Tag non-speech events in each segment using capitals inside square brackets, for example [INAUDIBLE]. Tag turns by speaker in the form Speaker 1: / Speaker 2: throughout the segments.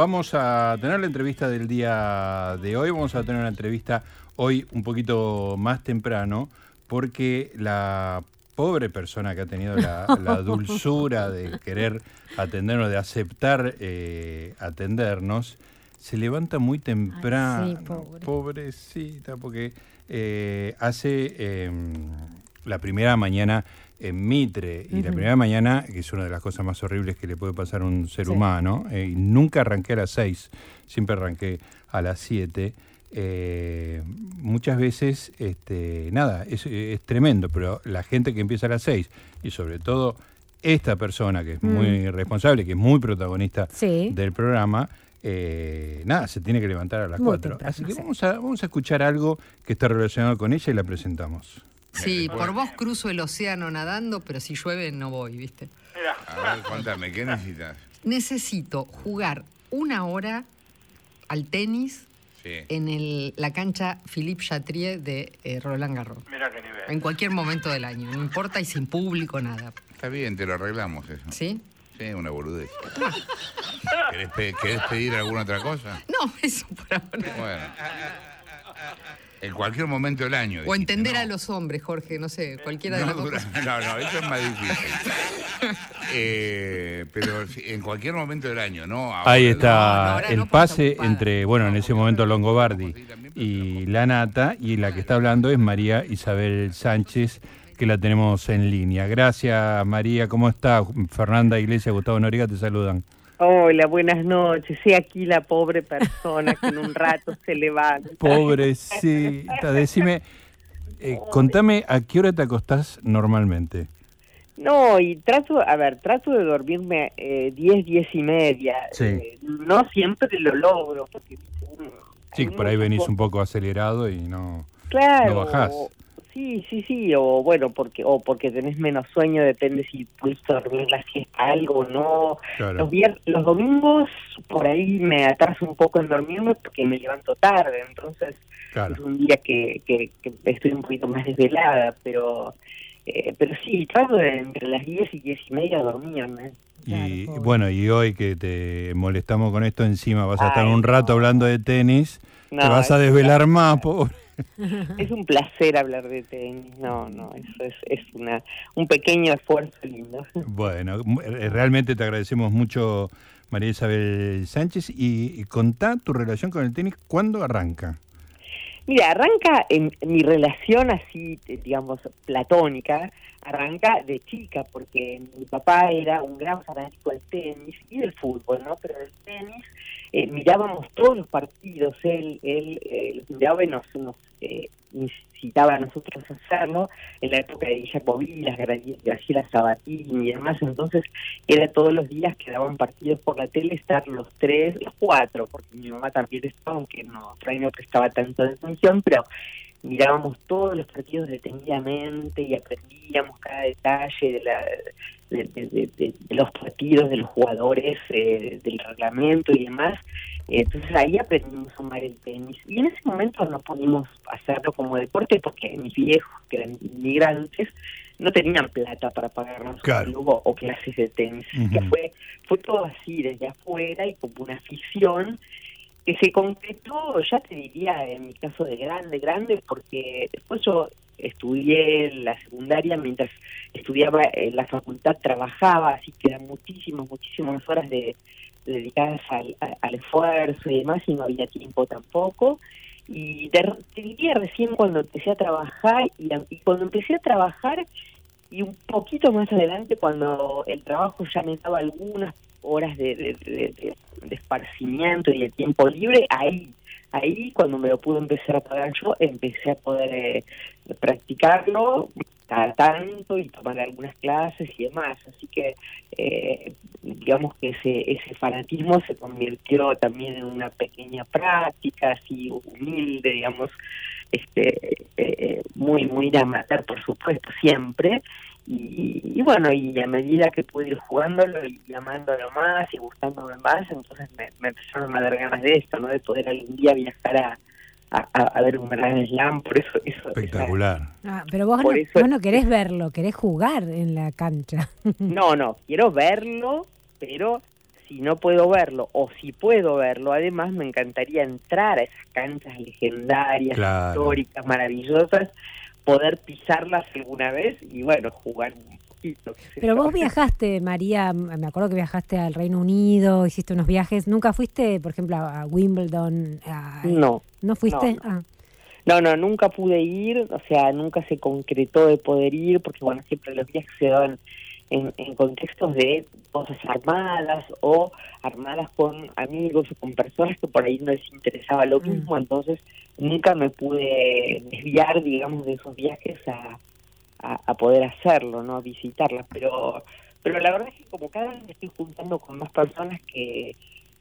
Speaker 1: vamos a tener la entrevista del día de hoy. Vamos a tener una entrevista hoy un poquito más temprano porque la pobre persona que ha tenido la, [LAUGHS] dulzura de querer atendernos, de aceptar eh, atendernos, se levanta muy temprano. Pobrecita, porque eh, hace em, la primera mañana en Mitre, y la primera mañana, que es una de las cosas más horribles que le puede pasar a un ser humano, eh, y nunca arranqué a las seis, siempre arranqué a las siete. Eh, muchas veces, este, nada, es, tremendo, pero la gente que empieza a las seis, y sobre todo esta persona que es muy mm. responsable, que es muy protagonista del programa, eh, nada, se tiene que levantar a las cuatro. Así que vamos a, vamos a escuchar algo que está relacionado con ella y la presentamos.
Speaker 2: Sí, por vos cruzo el océano nadando, pero si llueve no voy, ¿viste?
Speaker 3: A ver, cuéntame, ¿qué necesitas?
Speaker 2: Necesito jugar una hora al tenis en el, la cancha Philippe Chatrier de eh, Roland Garros. Mira qué nivel. En cualquier momento del año, no importa y sin público, nada.
Speaker 3: Está bien, te lo arreglamos eso.
Speaker 2: ¿Sí?
Speaker 3: Sí, una boludez. ¿Querés, pedir alguna otra cosa?
Speaker 2: No, [LAUGHS] eso por ahora. Bueno.
Speaker 3: En cualquier momento del año.
Speaker 2: O entender a los hombres, Jorge, no sé, cualquiera de las dos [LAUGHS]
Speaker 3: No, no, eso es más difícil. [LAUGHS] Eh, pero en cualquier momento del año, ¿no?
Speaker 1: Ahí está el pase entre, bueno, en ese momento Longobardi y la Nata, y la que está hablando es María Isabel Sánchez, que la tenemos en línea. Gracias, María, ¿cómo está? Fernanda Iglesia, Gustavo Noriga te saludan.
Speaker 4: Hola, buenas noches. Sí, aquí la pobre persona que en un rato se levanta.
Speaker 1: Pobrecita, decime, eh, contame a qué hora te acostás normalmente.
Speaker 4: No, y trato, a ver, trato de dormirme eh, 10, 10 y media. Sí. Eh, no siempre lo logro. Porque,
Speaker 1: sí, por ahí venís un poco acelerado y no, claro, no bajás.
Speaker 4: Sí, sí, sí, o bueno, porque o porque tenés menos sueño, depende si pudiste dormir la siesta algo o no. Los, los domingos por ahí me atraso un poco en dormirme porque me levanto tarde, entonces es un día que, que, estoy un poquito más desvelada, pero eh, pero sí, trato de entre las 10 y 10 y media dormirme.
Speaker 1: Y bueno, y hoy que te molestamos con esto encima, vas a estar un rato hablando de tenis, te vas a desvelar más, pobre [LAUGHS]
Speaker 4: es un placer hablar de tenis. No, no, eso es, es una, un pequeño esfuerzo lindo. [LAUGHS]
Speaker 1: Bueno, eh, realmente te agradecemos mucho, María Isabel Sánchez. Y, contá tu relación con el tenis, ¿cuándo arranca?
Speaker 4: Mira, arranca en mi relación así, eh, digamos, platónica, arranca de chica, porque mi papá era un gran fanático del tenis y del fútbol, ¿no? Pero del tenis eh, mirábamos todos los partidos, él, él eh, miraba y nos, eh, incitaba a nosotros hacerlo, en la época de Villa Graciela Sabatini y demás, entonces era todos los días que daban partidos por la tele estar los tres, los cuatro, porque mi mamá también estaba, aunque no, no prestaba tanto atención, pero mirábamos todos los partidos detenidamente y aprendíamos cada detalle de, la, de, los partidos, de los jugadores, eh, del reglamento y demás. Entonces ahí aprendimos a amar el tenis. Y en ese momento no pudimos hacerlo como deporte porque mis viejos, que eran inmigrantes, no tenían plata para pagarnos un club o clases de tenis. que fue, fue todo así, desde afuera y como una afición que se concretó, ya te diría, en mi caso de grande, grande, porque después yo estudié la secundaria mientras estudiaba en la facultad, trabajaba, así que eran muchísimas, muchísimas horas de, dedicadas al, esfuerzo y demás, y no había tiempo tampoco. Y te, diría recién cuando empecé a trabajar, y cuando empecé a trabajar, y un poquito más adelante, cuando el trabajo ya me daba algunas horas de, de, esparcimiento y de tiempo libre, ahí, ahí cuando me lo pude empezar a pagar yo, empecé a poder eh, practicarlo cada tanto y tomar algunas clases y demás. Así que eh, digamos que ese, ese fanatismo se convirtió también en una pequeña práctica así humilde, digamos, este eh, muy, muy de amateur, por supuesto, siempre, y, bueno, y a medida que pude ir jugándolo y amándolo más y gustándome más, entonces me, empezaron a dar ganas de esto, ¿no? De poder algún día viajar a, a, ver un gran slam, por eso... eso
Speaker 1: Espectacular.
Speaker 5: Ah, pero vos no, querés verlo, querés jugar en la cancha. [LAUGHS]
Speaker 4: no, no, quiero verlo, pero si no puedo verlo o si puedo verlo, además me encantaría entrar a esas canchas legendarias, históricas, maravillosas, poder pisarlas alguna vez y bueno, jugar un poquito.
Speaker 5: Pero vos viajaste, María, me acuerdo que viajaste al Reino Unido, hiciste unos viajes, ¿nunca fuiste, por ejemplo, a Wimbledon?
Speaker 4: no.
Speaker 5: ¿No fuiste?
Speaker 4: No, ah. no. no, nunca pude ir, o sea, nunca se concretó de poder ir, porque bueno, siempre los viajes se daban en, contextos de cosas armadas o armadas con amigos o con personas que por ahí no les interesaba lo mm. mismo, entonces nunca me pude desviar, digamos, de esos viajes a, a, poder hacerlo, ¿no? A visitarlas, pero, pero la verdad es que como cada vez me estoy juntando con más personas que,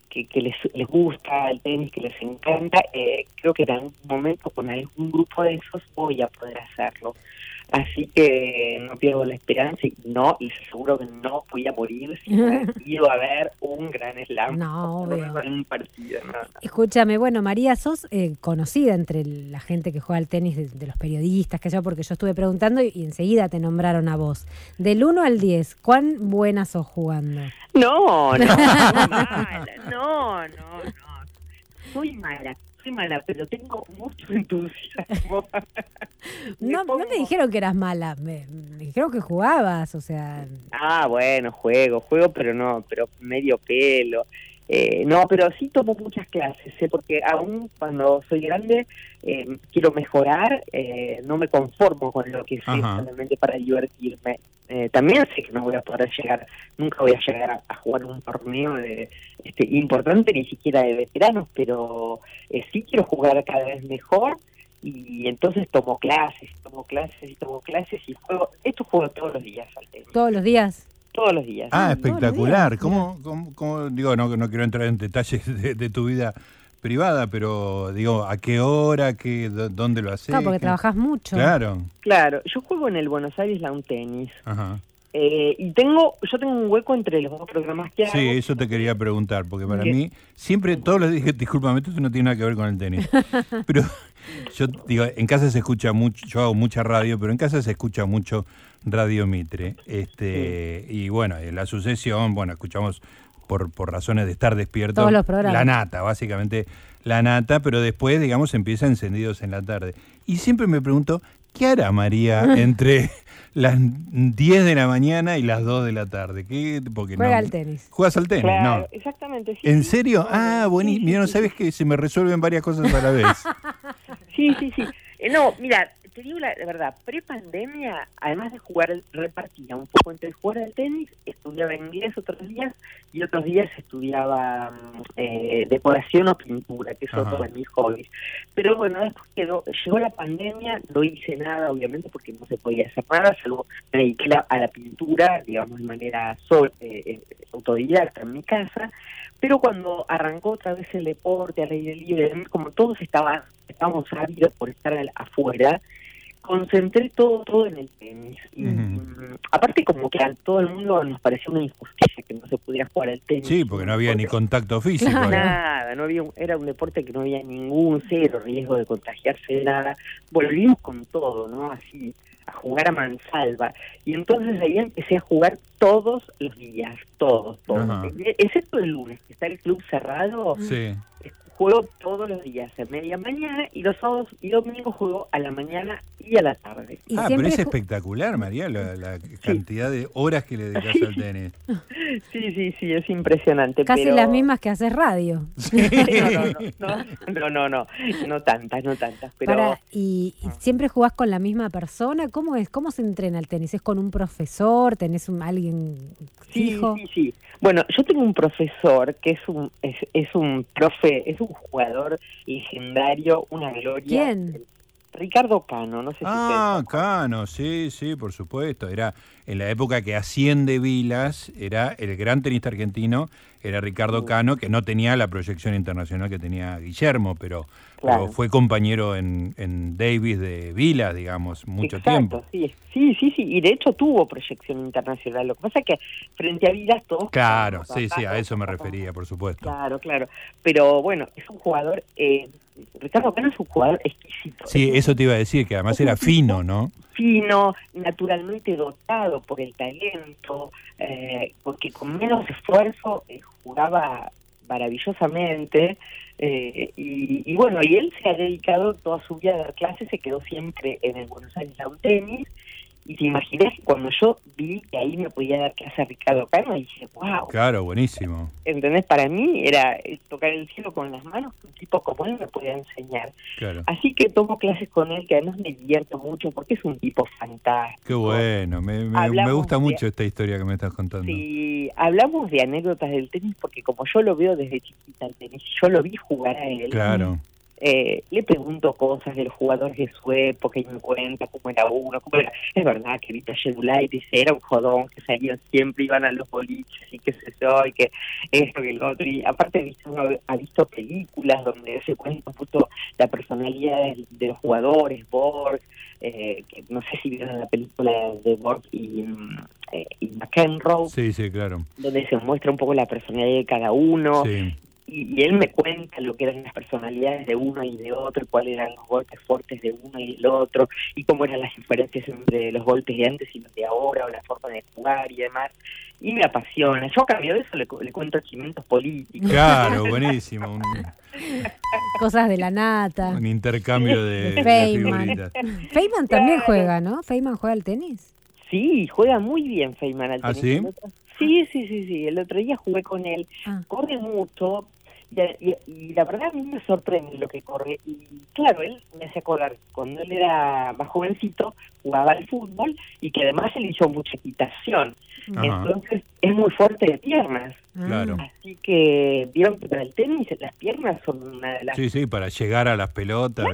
Speaker 4: que, les, les gusta el tenis, que les encanta, eh, creo que en algún momento con algún grupo de esos voy a poder hacerlo. Así que no pierdo la esperanza y no, y seguro que no voy a morir si [LAUGHS] ido a ver un gran slam.
Speaker 5: No,
Speaker 4: Un partido,
Speaker 5: Escúchame, bueno, María, sos eh, conocida entre la gente que juega al tenis, de, los periodistas, que yo, porque yo estuve preguntando y, enseguida te nombraron a vos. Del 1 al 10, ¿cuán buena sos jugando?
Speaker 4: No, no, [LAUGHS] no, no, no. Soy mala, mala, pero tengo mucho [LAUGHS] entusiasmo. [LAUGHS]
Speaker 5: no, no me dijeron que eras mala, me, dijeron que jugabas, o sea.
Speaker 4: Ah, bueno, juego, juego, pero no, pero medio pelo. Eh, no, pero sí tomo muchas clases, ¿eh? porque aún cuando soy grande eh, quiero mejorar, eh, no me conformo con lo que sé solamente para divertirme. también sé que no voy a poder llegar, nunca voy a llegar a, jugar un torneo de, este, importante, ni siquiera de veteranos, pero sí quiero jugar cada vez mejor y entonces tomo clases, tomo clases y tomo clases y juego, esto juego todos los días al tenis.
Speaker 5: ¿Todos los días?
Speaker 4: Todos los días.
Speaker 1: Ah, espectacular. ¿Cómo, cómo, digo, no, no quiero entrar en detalles de, tu vida privada, pero digo, ¿a qué hora, qué, dónde lo haces?
Speaker 5: Claro, porque trabajas mucho.
Speaker 1: Claro.
Speaker 4: Claro, yo juego en el Buenos Aires Lawn Tennis. Ajá. Eh, y tengo, yo tengo un hueco entre los dos programas que hago.
Speaker 1: Sí, eso te quería preguntar, porque para mí, siempre, todos los días, discúlpame, esto no tiene nada que ver con el tenis. [LAUGHS] pero yo digo, en casa se escucha mucho, yo hago mucha radio, pero en casa se escucha mucho Radio Mitre. Este, Y bueno, en la sucesión, bueno, escuchamos por, por razones de estar despierto la nata, básicamente la nata, pero después, digamos, empieza encendidos en la tarde. Y siempre me pregunto, ¿qué hará María [LAUGHS] entre las 10 de la mañana y las 2 de la tarde? ¿Qué?
Speaker 5: Porque Juega al tenis.
Speaker 1: ¿Juegas al tenis? no.
Speaker 4: Exactamente.
Speaker 1: ¿En serio? ah, buenísimo. mira, no sabes que se me resuelven varias cosas a la vez. [LAUGHS]
Speaker 4: sí, sí, sí. Eh, no, mira, te digo la, verdad, pre-pandemia, además de jugar, repartía un poco entre jugar al tenis, estudiaba inglés otros días y otros días estudiaba eh, decoración o pintura, que es otro de mis hobbies. Pero bueno, después quedó, llegó la pandemia, no hice nada, obviamente, porque no se podía hacer nada, salvo me dediqué a la pintura, digamos, de manera sol, eh, eh, autodidacta en mi casa. Pero cuando arrancó otra vez el deporte al aire libre, como todos estaban, estábamos ávidos por estar afuera, concentré todo todo en el tenis. Y, mm, aparte como que a todo el mundo nos pareció una injusticia que no se pudiera jugar al tenis.
Speaker 1: Sí, porque no había ni contacto físico.
Speaker 4: Nada, no había era un deporte que no había ningún cero riesgo de contagiarse de nada. Volvimos con todo, ¿no? Así a jugar a mansalva. Y entonces ahí empecé a jugar todos los días, todos, todos. Excepto el lunes, que está el club cerrado. Sí juego todos los días, a media mañana, y los sábados y domingos juego a la mañana y a la tarde.
Speaker 1: ah, pero es espectacular, María, la, cantidad de horas que le dedicas al [LAUGHS] tenis.
Speaker 4: Sí, sí, sí, es impresionante.
Speaker 5: Casi las mismas que haces radio. [LAUGHS]
Speaker 4: No, no, no, no, tantas, no tantas. Pero...
Speaker 5: ¿y, siempre jugás con la misma persona? ¿Cómo es? ¿Cómo se entrena el tenis? ¿Es con un profesor? ¿Tenés un, alguien fijo?
Speaker 4: Sí, sí, sí. Bueno, yo tengo un profesor que es un, es, es un profe, es un jugador legendario, una gloria.
Speaker 5: ¿Quién?
Speaker 4: Ricardo Cano, no sé si
Speaker 1: Ah, Cano, sí, sí, por supuesto. Era en la época que asciende Vilas, era el gran tenista argentino, era Ricardo Cano, que no tenía la proyección internacional que tenía Guillermo, pero, fue compañero en, en, Davis de Vilas, digamos, mucho tiempo.
Speaker 4: Sí, sí, sí, sí, y de hecho tuvo proyección internacional. Lo que pasa es que frente a Vilas todos...
Speaker 1: Claro, sí, sí, a eso me refería, por supuesto.
Speaker 4: Claro, claro. Pero bueno, es un jugador... Eh, Ricardo Cano es un jugador exquisito.
Speaker 1: Sí, eso te iba a decir, que además era fino, ¿no?
Speaker 4: Fino, naturalmente dotado por el talento, eh, porque con menos esfuerzo eh, jugaba maravillosamente. Eh, y, bueno, y él se ha dedicado toda su vida a dar clases, se quedó siempre en el Buenos Aires un Tenis y te imaginas que cuando yo vi que ahí me podía dar clase a Ricardo Carmo, dije, wow.
Speaker 1: Claro, buenísimo.
Speaker 4: ¿Entendés? Para mí era eh, tocar el cielo con las manos, un tipo como él me podía enseñar.
Speaker 1: Claro.
Speaker 4: Así que tomo clases con él, que además me divierto mucho porque es un tipo fantástico.
Speaker 1: Qué bueno, me, me, gusta mucho esta historia que me estás contando.
Speaker 4: Sí, hablamos de anécdotas del tenis porque como yo lo veo desde chiquita el tenis, yo lo vi jugar a él.
Speaker 1: Claro
Speaker 4: eh, le pregunto cosas del jugador de su época y me cuenta cómo era uno, cómo era. Es verdad que Vita dice era un jodón, que salían siempre, iban a los boliches y que se yo, y que esto, que el otro. Y aparte, uno ha visto películas donde se cuenta un la personalidad de, los jugadores, Borg, eh, que no sé si vieron la película de Borg y, eh, y McEnroe.
Speaker 1: Sí, sí, claro.
Speaker 4: Donde se muestra un poco la personalidad de cada uno. Sí y, él me cuenta lo que eran las personalidades de uno y de otro, cuáles eran los golpes fuertes de uno y del otro, y cómo eran las diferencias entre los golpes de antes y los de ahora, o la forma de jugar y demás. Y me apasiona. Yo a cambio de eso le, cuento chimientos políticos.
Speaker 1: Claro, buenísimo. [LAUGHS]
Speaker 5: Cosas de la nata.
Speaker 1: Un intercambio de,
Speaker 5: Feynman. Feynman también juega, ¿no? ¿Feynman juega al tenis?
Speaker 4: Sí, juega muy bien Feynman al
Speaker 1: ¿Ah,
Speaker 4: tenis. ¿Ah, sí? Sí, sí, sí, El otro día jugué con él. Ah. Corre mucho, y, la verdad a mí me sorprende lo que corre. Y claro, él me hace acordar, cuando él era más jovencito, jugaba al fútbol y que además él hizo mucha equitación. Entonces es muy fuerte de piernas.
Speaker 1: Claro.
Speaker 4: Así que vieron que para el tenis las piernas son una de las...
Speaker 1: Sí, sí, para llegar a las pelotas.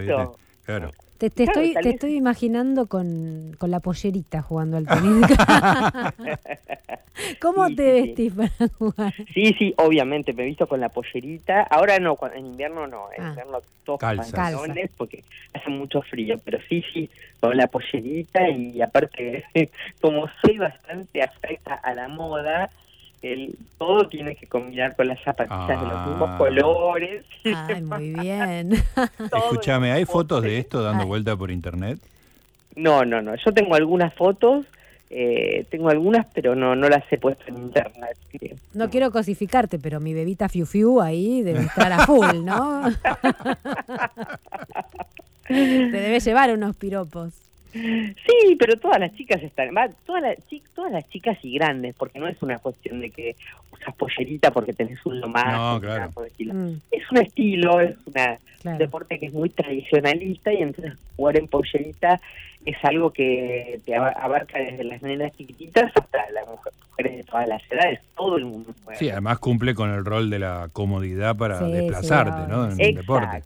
Speaker 1: claro.
Speaker 5: Te, estoy, te estoy imaginando con, con, la pollerita jugando al [LAUGHS] tenis. [LAUGHS] ¿Cómo te vestís para jugar?
Speaker 4: Sí, sí, obviamente, me he visto con la pollerita. Ahora no, en invierno no, en ah. invierno todos pantalones porque hace mucho frío, pero sí, sí, con la pollerita y aparte, [LAUGHS] como soy bastante afecta a la moda, el, todo tiene que combinar con las zapatillas de los mismos ah. colores. [LAUGHS]
Speaker 5: Ay, muy bien. [LAUGHS]
Speaker 1: Escúchame, ¿hay fotos de esto dando ah. vuelta por internet?
Speaker 4: No, no, no. Yo tengo algunas fotos, eh, tengo algunas, pero no, no las he puesto en internet.
Speaker 5: No quiero cosificarte, pero mi bebita Fiu Fiu ahí debe estar a full, ¿no? [LAUGHS] Te debe llevar unos piropos.
Speaker 4: Sí, pero todas las chicas están, todas las, todas las chicas y grandes, porque no es una cuestión de que usas pollerita porque tenés un lomar.
Speaker 1: No, claro.
Speaker 4: Mm. Es un estilo, es un deporte que es muy tradicionalista y entonces jugar en pollerita es algo que te abarca desde las nenas chiquititas hasta las mujeres de todas las edades, todo el mundo juega.
Speaker 1: Sí, además cumple con el rol de la comodidad para desplazarte, ¿no? En el deporte.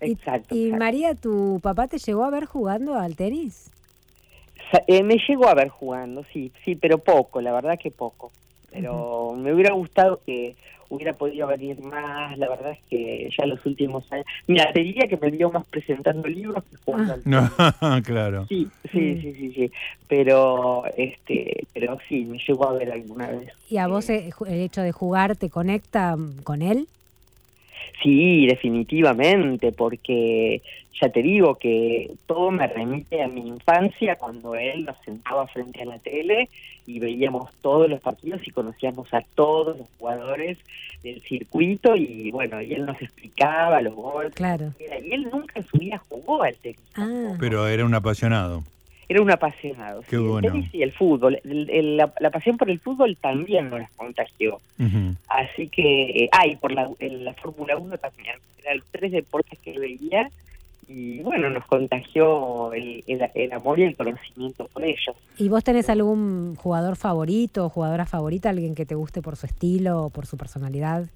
Speaker 4: Exacto.
Speaker 5: ¿Y, María, tu papá te llegó a ver jugando al tenis?
Speaker 4: Eh, me llegó a ver jugando, sí, sí, pero poco, la verdad que poco. Pero me hubiera gustado que hubiera podido venir más, la verdad es que ya los últimos años... Mira, te diría que me vio más presentando libros que jugando al
Speaker 1: tenis. No, [LAUGHS] claro.
Speaker 4: Sí, sí, sí, sí, sí, pero, este, pero sí, me llegó a ver alguna vez.
Speaker 5: ¿Y a vos eh, el hecho de jugar te conecta con él?
Speaker 4: Sí, definitivamente, porque ya te digo que todo me remite a mi infancia cuando él nos sentaba frente a la tele y veíamos todos los partidos y conocíamos a todos los jugadores del circuito y bueno, y él nos explicaba los goles.
Speaker 5: Claro.
Speaker 4: Y él nunca en su vida jugó al tenis.
Speaker 5: Ah.
Speaker 1: Pero era un apasionado
Speaker 4: era un apasionado.
Speaker 1: Qué bueno.
Speaker 4: El y el fútbol. la, pasión por el fútbol también nos las contagió. Así que, ah, y por la, la Fórmula 1 también. Eran los tres deportes que veía y bueno, nos contagió el, el, amor y el conocimiento por ellos.
Speaker 5: ¿Y vos tenés algún jugador favorito o jugadora favorita, alguien que te guste por su estilo o por su personalidad?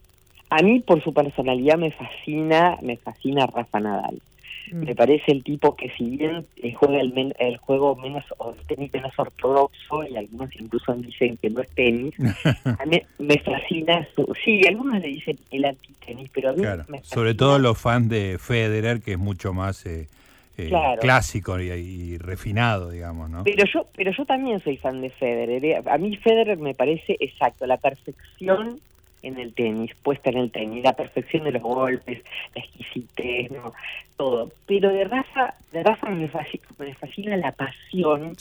Speaker 4: A mí por su personalidad me fascina, me fascina Rafa Nadal. Mm. Me parece el tipo que si bien eh, juega el, el juego menos o tenis menos ortodoxo y algunos incluso dicen que no es tenis, [LAUGHS] a mí me fascina su, sí, algunos le dicen el antitenis, pero a mí me
Speaker 1: sobre todo los fans de Federer que es mucho más eh, eh, clásico y, y, refinado, digamos, ¿no?
Speaker 4: Pero yo, pero yo también soy fan de Federer. A mí Federer me parece exacto, la perfección en el tenis, puesta en el tenis, la perfección de los golpes, la exquisitez, ¿no? todo. Pero de Rafa, de Rafa me fascina, me fascina la pasión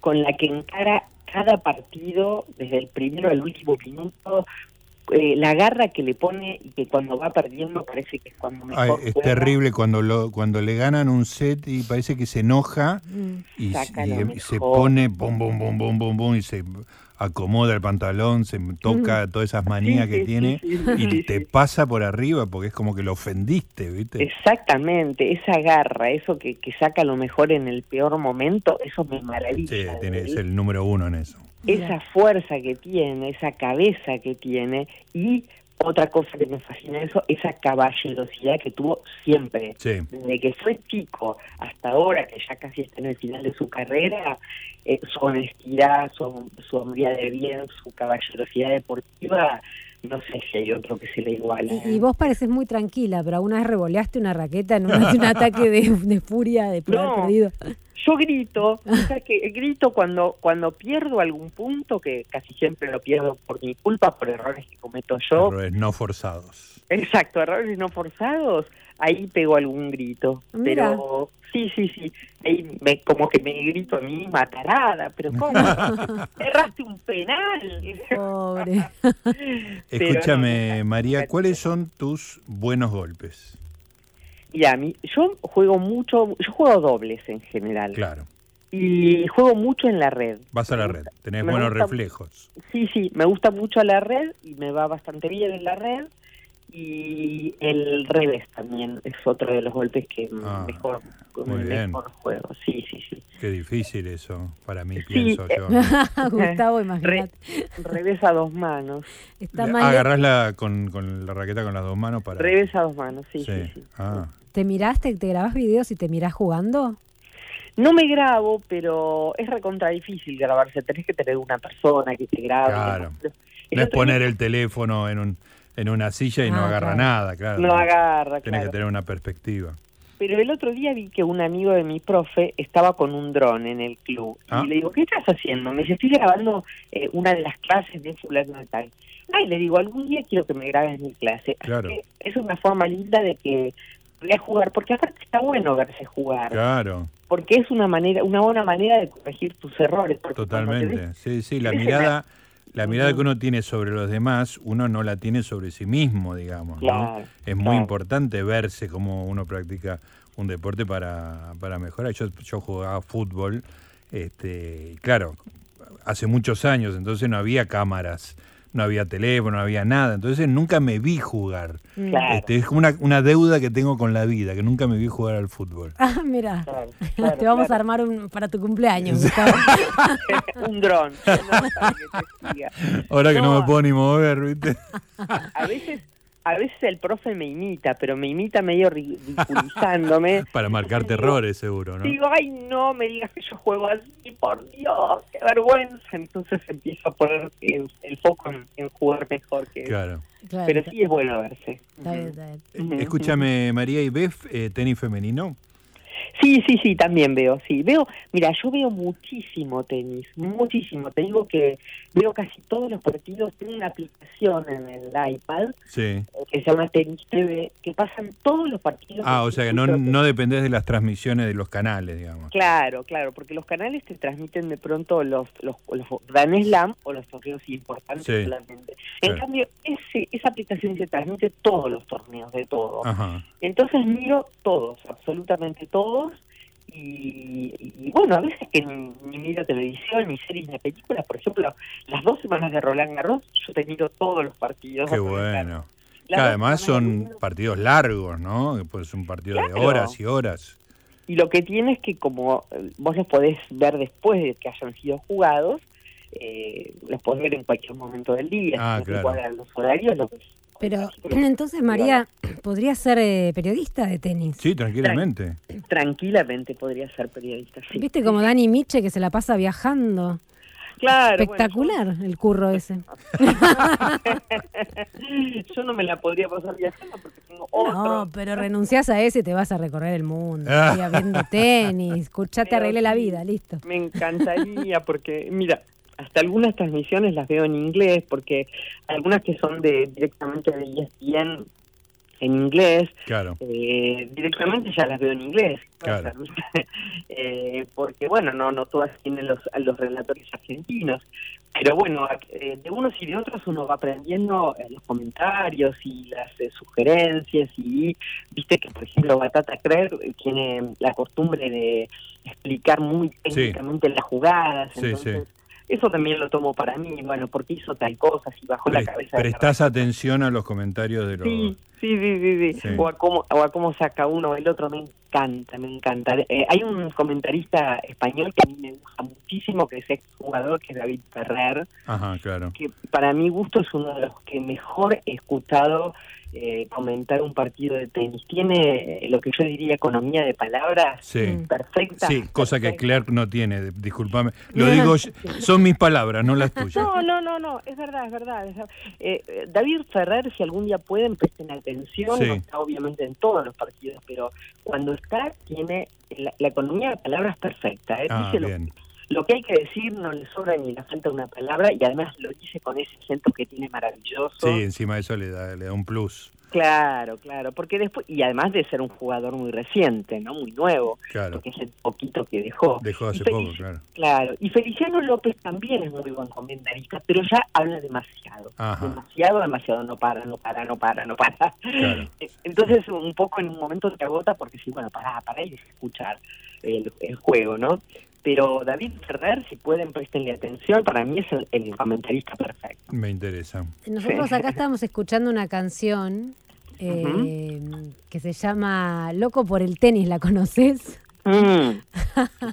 Speaker 4: con la que encara cada partido, desde el primero al último minuto, eh, la garra que le pone y que cuando va perdiendo parece que es cuando mejor
Speaker 1: Es terrible cuando lo cuando le ganan un set y parece que se enoja mm. y, se pone bom bom bom bom bom bom y se acomoda el pantalón, se toca todas esas manías que tiene y te pasa por arriba porque es como que lo ofendiste, ¿viste?
Speaker 4: Exactamente, esa garra, eso que, que saca lo mejor en el peor momento, eso me maravilla. Sí,
Speaker 1: tiene, es el número uno en eso.
Speaker 4: Esa fuerza que tiene, esa cabeza que tiene y otra cosa que me fascina eso, esa caballerosidad que tuvo siempre. Desde que fue chico hasta ahora, que ya casi está en el final de su carrera, eh, su honestidad, su, su hombría de bien, su caballerosidad deportiva, no sé si hay otro que se le iguala.
Speaker 5: Y, vos pareces muy tranquila, pero alguna vez revoleaste una raqueta en un, [LAUGHS] ataque de, furia de no, perdido.
Speaker 4: Yo grito, o sea que grito cuando cuando pierdo algún punto, que casi siempre lo pierdo por mi culpa, por errores que cometo yo.
Speaker 1: Errores no forzados.
Speaker 4: Exacto, errores no forzados ahí pego algún grito. Pero sí, sí, sí. Ahí me, como que me grito a mí matarada, pero ¿cómo? [LAUGHS] Erraste un penal.
Speaker 5: Pobre. [LAUGHS]
Speaker 1: Escúchame, María, ¿cuáles son tus buenos golpes?
Speaker 4: Ya, mí, yo juego mucho, yo juego dobles en general.
Speaker 1: Claro.
Speaker 4: Y juego mucho en la red.
Speaker 1: Vas a la red, tenés buenos reflejos.
Speaker 4: Sí, sí, me gusta mucho la red y me va bastante bien en la red y el revés también es otro de los golpes que ah, mejor, mejor juego. Sí, sí, sí.
Speaker 1: Qué difícil eso para mí, pienso yo. [LAUGHS]
Speaker 5: Gustavo, imagínate.
Speaker 4: revés a dos manos.
Speaker 1: Agarrás la, con, con, la raqueta con las dos manos para...
Speaker 4: Revés a dos manos, sí, sí. sí,
Speaker 5: ah. ¿Te miraste, te grabás videos y te mirás jugando?
Speaker 4: No me grabo, pero es recontra difícil grabarse. Tenés que tener una persona que te grabe.
Speaker 1: Claro. No es poner el teléfono en un en una silla y no ah, agarra nada, claro.
Speaker 4: No agarra,
Speaker 1: Tienes que tener una perspectiva.
Speaker 4: Pero el otro día vi que un amigo de mi profe estaba con un dron en el club. Y ah. le digo, ¿qué estás haciendo? Me dice, estoy grabando eh, una de las clases de fulano de tal. Ay, le digo, algún día quiero que me grabes mi clase.
Speaker 1: Claro.
Speaker 4: Es una forma linda de que voy a jugar, porque aparte está bueno verse jugar.
Speaker 1: Claro.
Speaker 4: Porque es una manera, una buena manera de corregir tus errores.
Speaker 1: Totalmente. sí, sí, la mirada la mirada que uno tiene sobre los demás, uno no la tiene sobre sí mismo, digamos. ¿no? Es muy importante verse cómo uno practica un deporte para, para mejorar. Yo, yo jugaba fútbol, este, claro, hace muchos años, entonces no había cámaras no había teléfono, no había nada. Entonces nunca me vi jugar. Este, es como una, una, deuda que tengo con la vida, que nunca me vi jugar al fútbol.
Speaker 5: Ah, mira. [LAUGHS] Te vamos a armar un, para tu cumpleaños. [LAUGHS]
Speaker 4: un dron. [LAUGHS]
Speaker 1: Ahora que no me puedo ni mover, ¿viste?
Speaker 4: A veces a veces el profe me imita, pero me imita medio ridiculizándome. [LAUGHS]
Speaker 1: Para marcar terrores, seguro, ¿no?
Speaker 4: Digo, ay, no me digas que yo juego así, por Dios, qué vergüenza. Entonces empiezo a poner el, foco en, jugar mejor que
Speaker 1: claro.
Speaker 4: claro. Pero sí es bueno verse.
Speaker 5: Está bien, está bien.
Speaker 1: Escúchame, María, ¿y ves eh, tenis femenino?
Speaker 4: Sí, sí, sí, también veo, sí. Veo, mira, yo veo muchísimo tenis, muchísimo. Te digo que veo casi todos los partidos. Tengo una aplicación en el iPad
Speaker 1: eh,
Speaker 4: que se llama Tenis TV, que pasan todos los partidos.
Speaker 1: Ah, o sea que no, no dependés de las transmisiones de los canales, digamos.
Speaker 4: Claro, claro, porque los canales te transmiten de pronto los, los, los Grand Slam o los torneos importantes solamente. En cambio, ese, esa aplicación se transmite todos los torneos, de todo. Entonces miro todos, absolutamente todos y, bueno, a veces que ni, miro televisión, ni series, ni películas, por ejemplo, las dos semanas de Roland Garros, yo he tenido todos los partidos.
Speaker 1: Qué bueno. Que además son partidos largos, ¿no? Pues un partido de horas y horas.
Speaker 4: Y lo que tiene es que como eh, vos los podés ver después de que hayan sido jugados, eh, los podés ver en cualquier momento del día.
Speaker 1: Ah, claro.
Speaker 4: los horarios,
Speaker 5: pero entonces, María, ¿podría ser eh, periodista de tenis?
Speaker 1: Sí, tranquilamente.
Speaker 4: tranquilamente podría ser periodista, sí.
Speaker 5: ¿Viste como Dani Miche que se la pasa viajando?
Speaker 4: Claro.
Speaker 5: Espectacular el curro ese. [LAUGHS]
Speaker 4: yo no me la podría pasar viajando porque tengo otro.
Speaker 5: No, pero renuncias a ese y te vas a recorrer el mundo. viendo tenis, [LAUGHS] escuchate, arregle la vida, listo.
Speaker 4: Me encantaría porque, mira, hasta algunas transmisiones las veo en inglés porque algunas que son de directamente de ESPN en inglés,
Speaker 1: claro.
Speaker 4: eh, directamente ya las veo en inglés.
Speaker 1: Claro. [LAUGHS]
Speaker 4: eh, porque, bueno, no, no todas tienen los, los relatores argentinos. Pero bueno, eh, de unos y de otros uno va aprendiendo los comentarios y las eh, sugerencias y viste que, por ejemplo, Batata Creer tiene la costumbre de explicar muy técnicamente las jugadas.
Speaker 1: Sí,
Speaker 4: entonces, sí eso también lo tomo para mí, bueno, porque hizo tal cosa, si bajó la cabeza.
Speaker 1: ¿Prestás atención a los comentarios de los...?
Speaker 4: Sí, sí, sí, sí, O, a cómo, o a cómo saca uno o el otro, me encanta, me encanta. Eh, hay un comentarista español que a mí me gusta muchísimo, que es ex jugador, que es David Ferrer.
Speaker 1: Ajá, claro.
Speaker 4: Que para mi gusto es uno de los que mejor he escuchado eh, comentar un partido de tenis. Tiene eh, lo que yo diría economía de palabras perfecta.
Speaker 1: Sí, cosa que Clark no tiene, discúlpame. Lo digo, son mis palabras, no las [LAUGHS] tuyas.
Speaker 4: No, no, no, no, es verdad, es verdad. Eh, David Ferrer, si algún día pueden, presten atención, está obviamente en todos los partidos, pero cuando está, tiene la, economía de palabras perfecta.
Speaker 1: Ah, bien
Speaker 4: lo que hay que decir no le sobra ni le falta una palabra y además lo dice con ese acento que tiene maravilloso.
Speaker 1: Sí, encima de eso le da, le da un plus.
Speaker 4: Claro, claro, porque después, y además de ser un jugador muy reciente, ¿no? Muy nuevo,
Speaker 1: claro.
Speaker 4: porque es el poquito que dejó.
Speaker 1: Dejó hace poco, claro.
Speaker 4: Claro, y Feliciano López también es muy buen comentarista, pero ya habla demasiado. Demasiado, demasiado, no para, no para, no para, no para.
Speaker 1: Claro. [LAUGHS]
Speaker 4: Entonces un poco en un momento te agota porque sí, bueno, para, para y escuchar el, el juego, ¿no? Pero David Ferrer, si pueden, prestenle atención, para mí es el, comentarista perfecto.
Speaker 1: Me interesa.
Speaker 5: Nosotros acá estamos escuchando una canción eh, que se llama Loco por el tenis, ¿la conoces?
Speaker 4: Mm.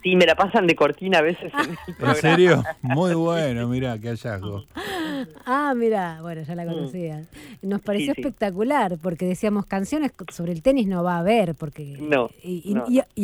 Speaker 4: Sí, me la pasan de cortina a veces.
Speaker 1: En, ¿En serio? Muy bueno, mira, qué hallazgo.
Speaker 5: Ah, mira, bueno, ya la mm. conocía. Nos pareció espectacular porque decíamos canciones sobre el tenis no va a haber, porque.
Speaker 4: No.
Speaker 5: Y,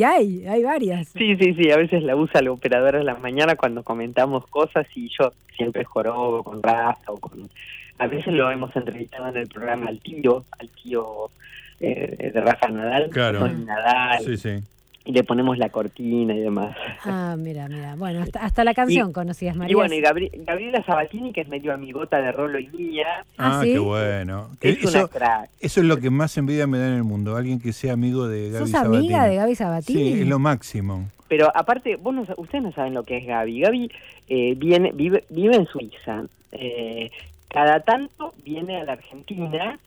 Speaker 5: hay, hay varias.
Speaker 4: Sí, sí, sí, a veces la usa el operador en la mañana cuando comentamos cosas y yo siempre jorobo con Rafa o con. A veces lo hemos entrevistado en el programa al tío, al tío eh, de Rafa Nadal.
Speaker 1: Claro.
Speaker 4: Nadal.
Speaker 1: Sí, sí
Speaker 4: y le ponemos la cortina y demás.
Speaker 5: Ah, mira, mira. Bueno, hasta, la canción conocías, María.
Speaker 4: Y bueno, y Gabriela Sabatini, que es medio amigota de Rolo y mía.
Speaker 1: Ah, ah qué bueno.
Speaker 4: Es
Speaker 1: eso,
Speaker 4: una crack.
Speaker 1: Eso es lo que más envidia me da en el mundo, alguien que sea amigo de Gaby
Speaker 5: ¿Sos amiga de Gaby Sabatini?
Speaker 1: Sí, es lo máximo.
Speaker 4: Pero aparte, vos no, ustedes no saben lo que es Gaby. Gaby eh, viene, vive, vive en Suiza. Eh, cada tanto viene a la Argentina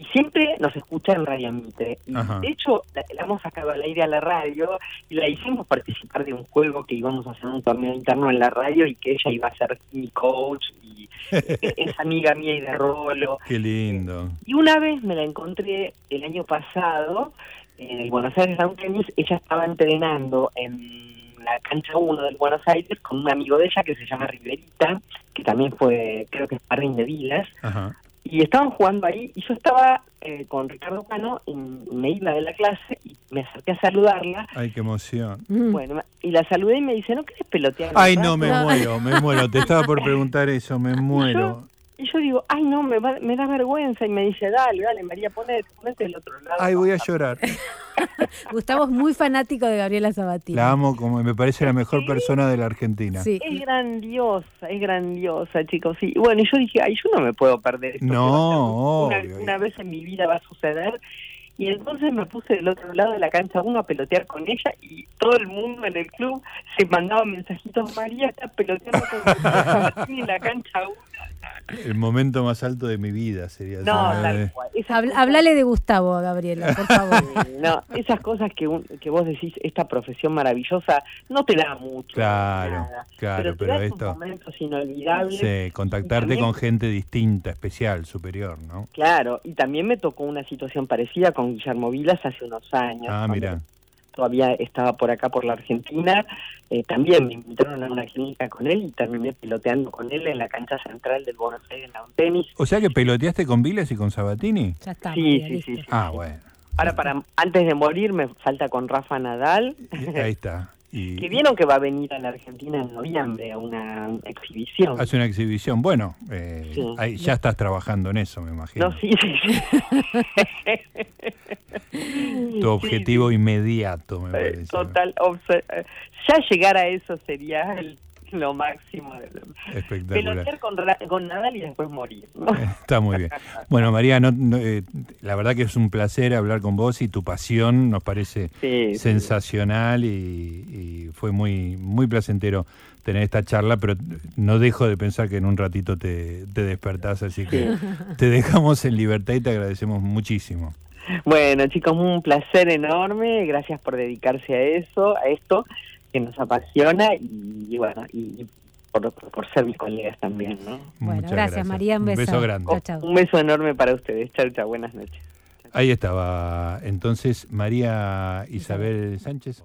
Speaker 4: y siempre nos escucha en Radio Mitre. Y de hecho, la, hemos sacado al aire a la radio y la hicimos participar de un juego que íbamos a hacer un torneo interno en la radio y que ella iba a ser mi coach y [LAUGHS] es amiga mía y de Rolo.
Speaker 1: Qué lindo.
Speaker 4: Y una vez me la encontré el año pasado en el Buenos Aires Down Tennis, ella estaba entrenando en la cancha 1 del Buenos Aires con un amigo de ella que se llama Riverita, que también fue, creo que es Parring de Vilas. Ajá y estaban jugando ahí y yo estaba eh, con Ricardo Cano y me iba de la clase y me acerqué a saludarla.
Speaker 1: Ay, qué emoción.
Speaker 4: Mm. Bueno, y la saludé y me dice, ¿no querés pelotear?
Speaker 1: Ay, no, me muero, me muero. Te estaba por [LAUGHS] preguntar eso, me muero.
Speaker 4: Y yo digo, ay, no, me, me da vergüenza. Y me dice, dale, dale, María, ponete, ponete del otro lado.
Speaker 1: Ay, voy a llorar. [LAUGHS]
Speaker 5: Gustavo es muy fanático de Gabriela Sabatini.
Speaker 1: La amo como me parece la mejor persona de la Argentina.
Speaker 4: Sí. Es grandiosa, es grandiosa, chicos. Sí. Bueno, y yo dije, ay, yo no me puedo perder esto.
Speaker 1: No,
Speaker 4: una, una vez en mi vida va a suceder y entonces me puse del otro lado de la cancha uno a pelotear con ella y todo el mundo en el club se mandaba mensajitos, María está peloteando con en la cancha uno.
Speaker 1: El momento más alto de mi vida sería
Speaker 4: No, tal
Speaker 5: Hablale de Gustavo a Gabriela, por favor. [LAUGHS]
Speaker 4: no, esas cosas que, que vos decís, esta profesión maravillosa, no te da mucho.
Speaker 1: Claro, claro, pero,
Speaker 4: pero
Speaker 1: esto.
Speaker 4: momentos inolvidables.
Speaker 1: Sí, contactarte con gente distinta, especial, superior, ¿no?
Speaker 4: Claro, y también me tocó una situación parecida con Guillermo Vilas hace unos años.
Speaker 1: Ah, mira
Speaker 4: todavía estaba por acá, por la Argentina, eh, también me invitaron a una clínica con él y terminé piloteando con él en la cancha central del Buenos Aires en tenis.
Speaker 1: O sea que peloteaste con Viles y con Sabatini.
Speaker 5: Ya está.
Speaker 4: Sí, sí, sí,
Speaker 1: Ah, bueno.
Speaker 4: Ahora, para antes de morir, me falta con Rafa Nadal.
Speaker 1: Ahí está.
Speaker 4: Que vieron que va a venir a la Argentina en noviembre a una exhibición.
Speaker 1: Hace una exhibición. Bueno, eh, ahí, ya estás trabajando en eso, me imagino.
Speaker 4: No, sí, sí,
Speaker 1: tu objetivo inmediato, me eh, parece.
Speaker 4: Total. Eh, ya llegar a eso sería el [LAUGHS] lo máximo.
Speaker 1: Espectacular.
Speaker 4: con, con Nadal y después morir.
Speaker 1: Está muy bien. [LAUGHS] Bueno, María, no, eh, la verdad que es un placer hablar con vos y tu pasión nos parece sensacional Y, fue muy, muy placentero tener esta charla, pero no dejo de pensar que en un ratito te, te despertás, así que te dejamos en libertad y te agradecemos muchísimo.
Speaker 4: Bueno, chicos, un placer enorme. Gracias por dedicarse a eso, a esto que nos apasiona y, bueno, y, por, ser mis colegas también, ¿no?
Speaker 5: Bueno, gracias, María, un beso.
Speaker 1: grande.
Speaker 4: Un beso enorme para ustedes. Chao, chao, buenas noches.
Speaker 1: Ahí estaba entonces María Isabel Sánchez.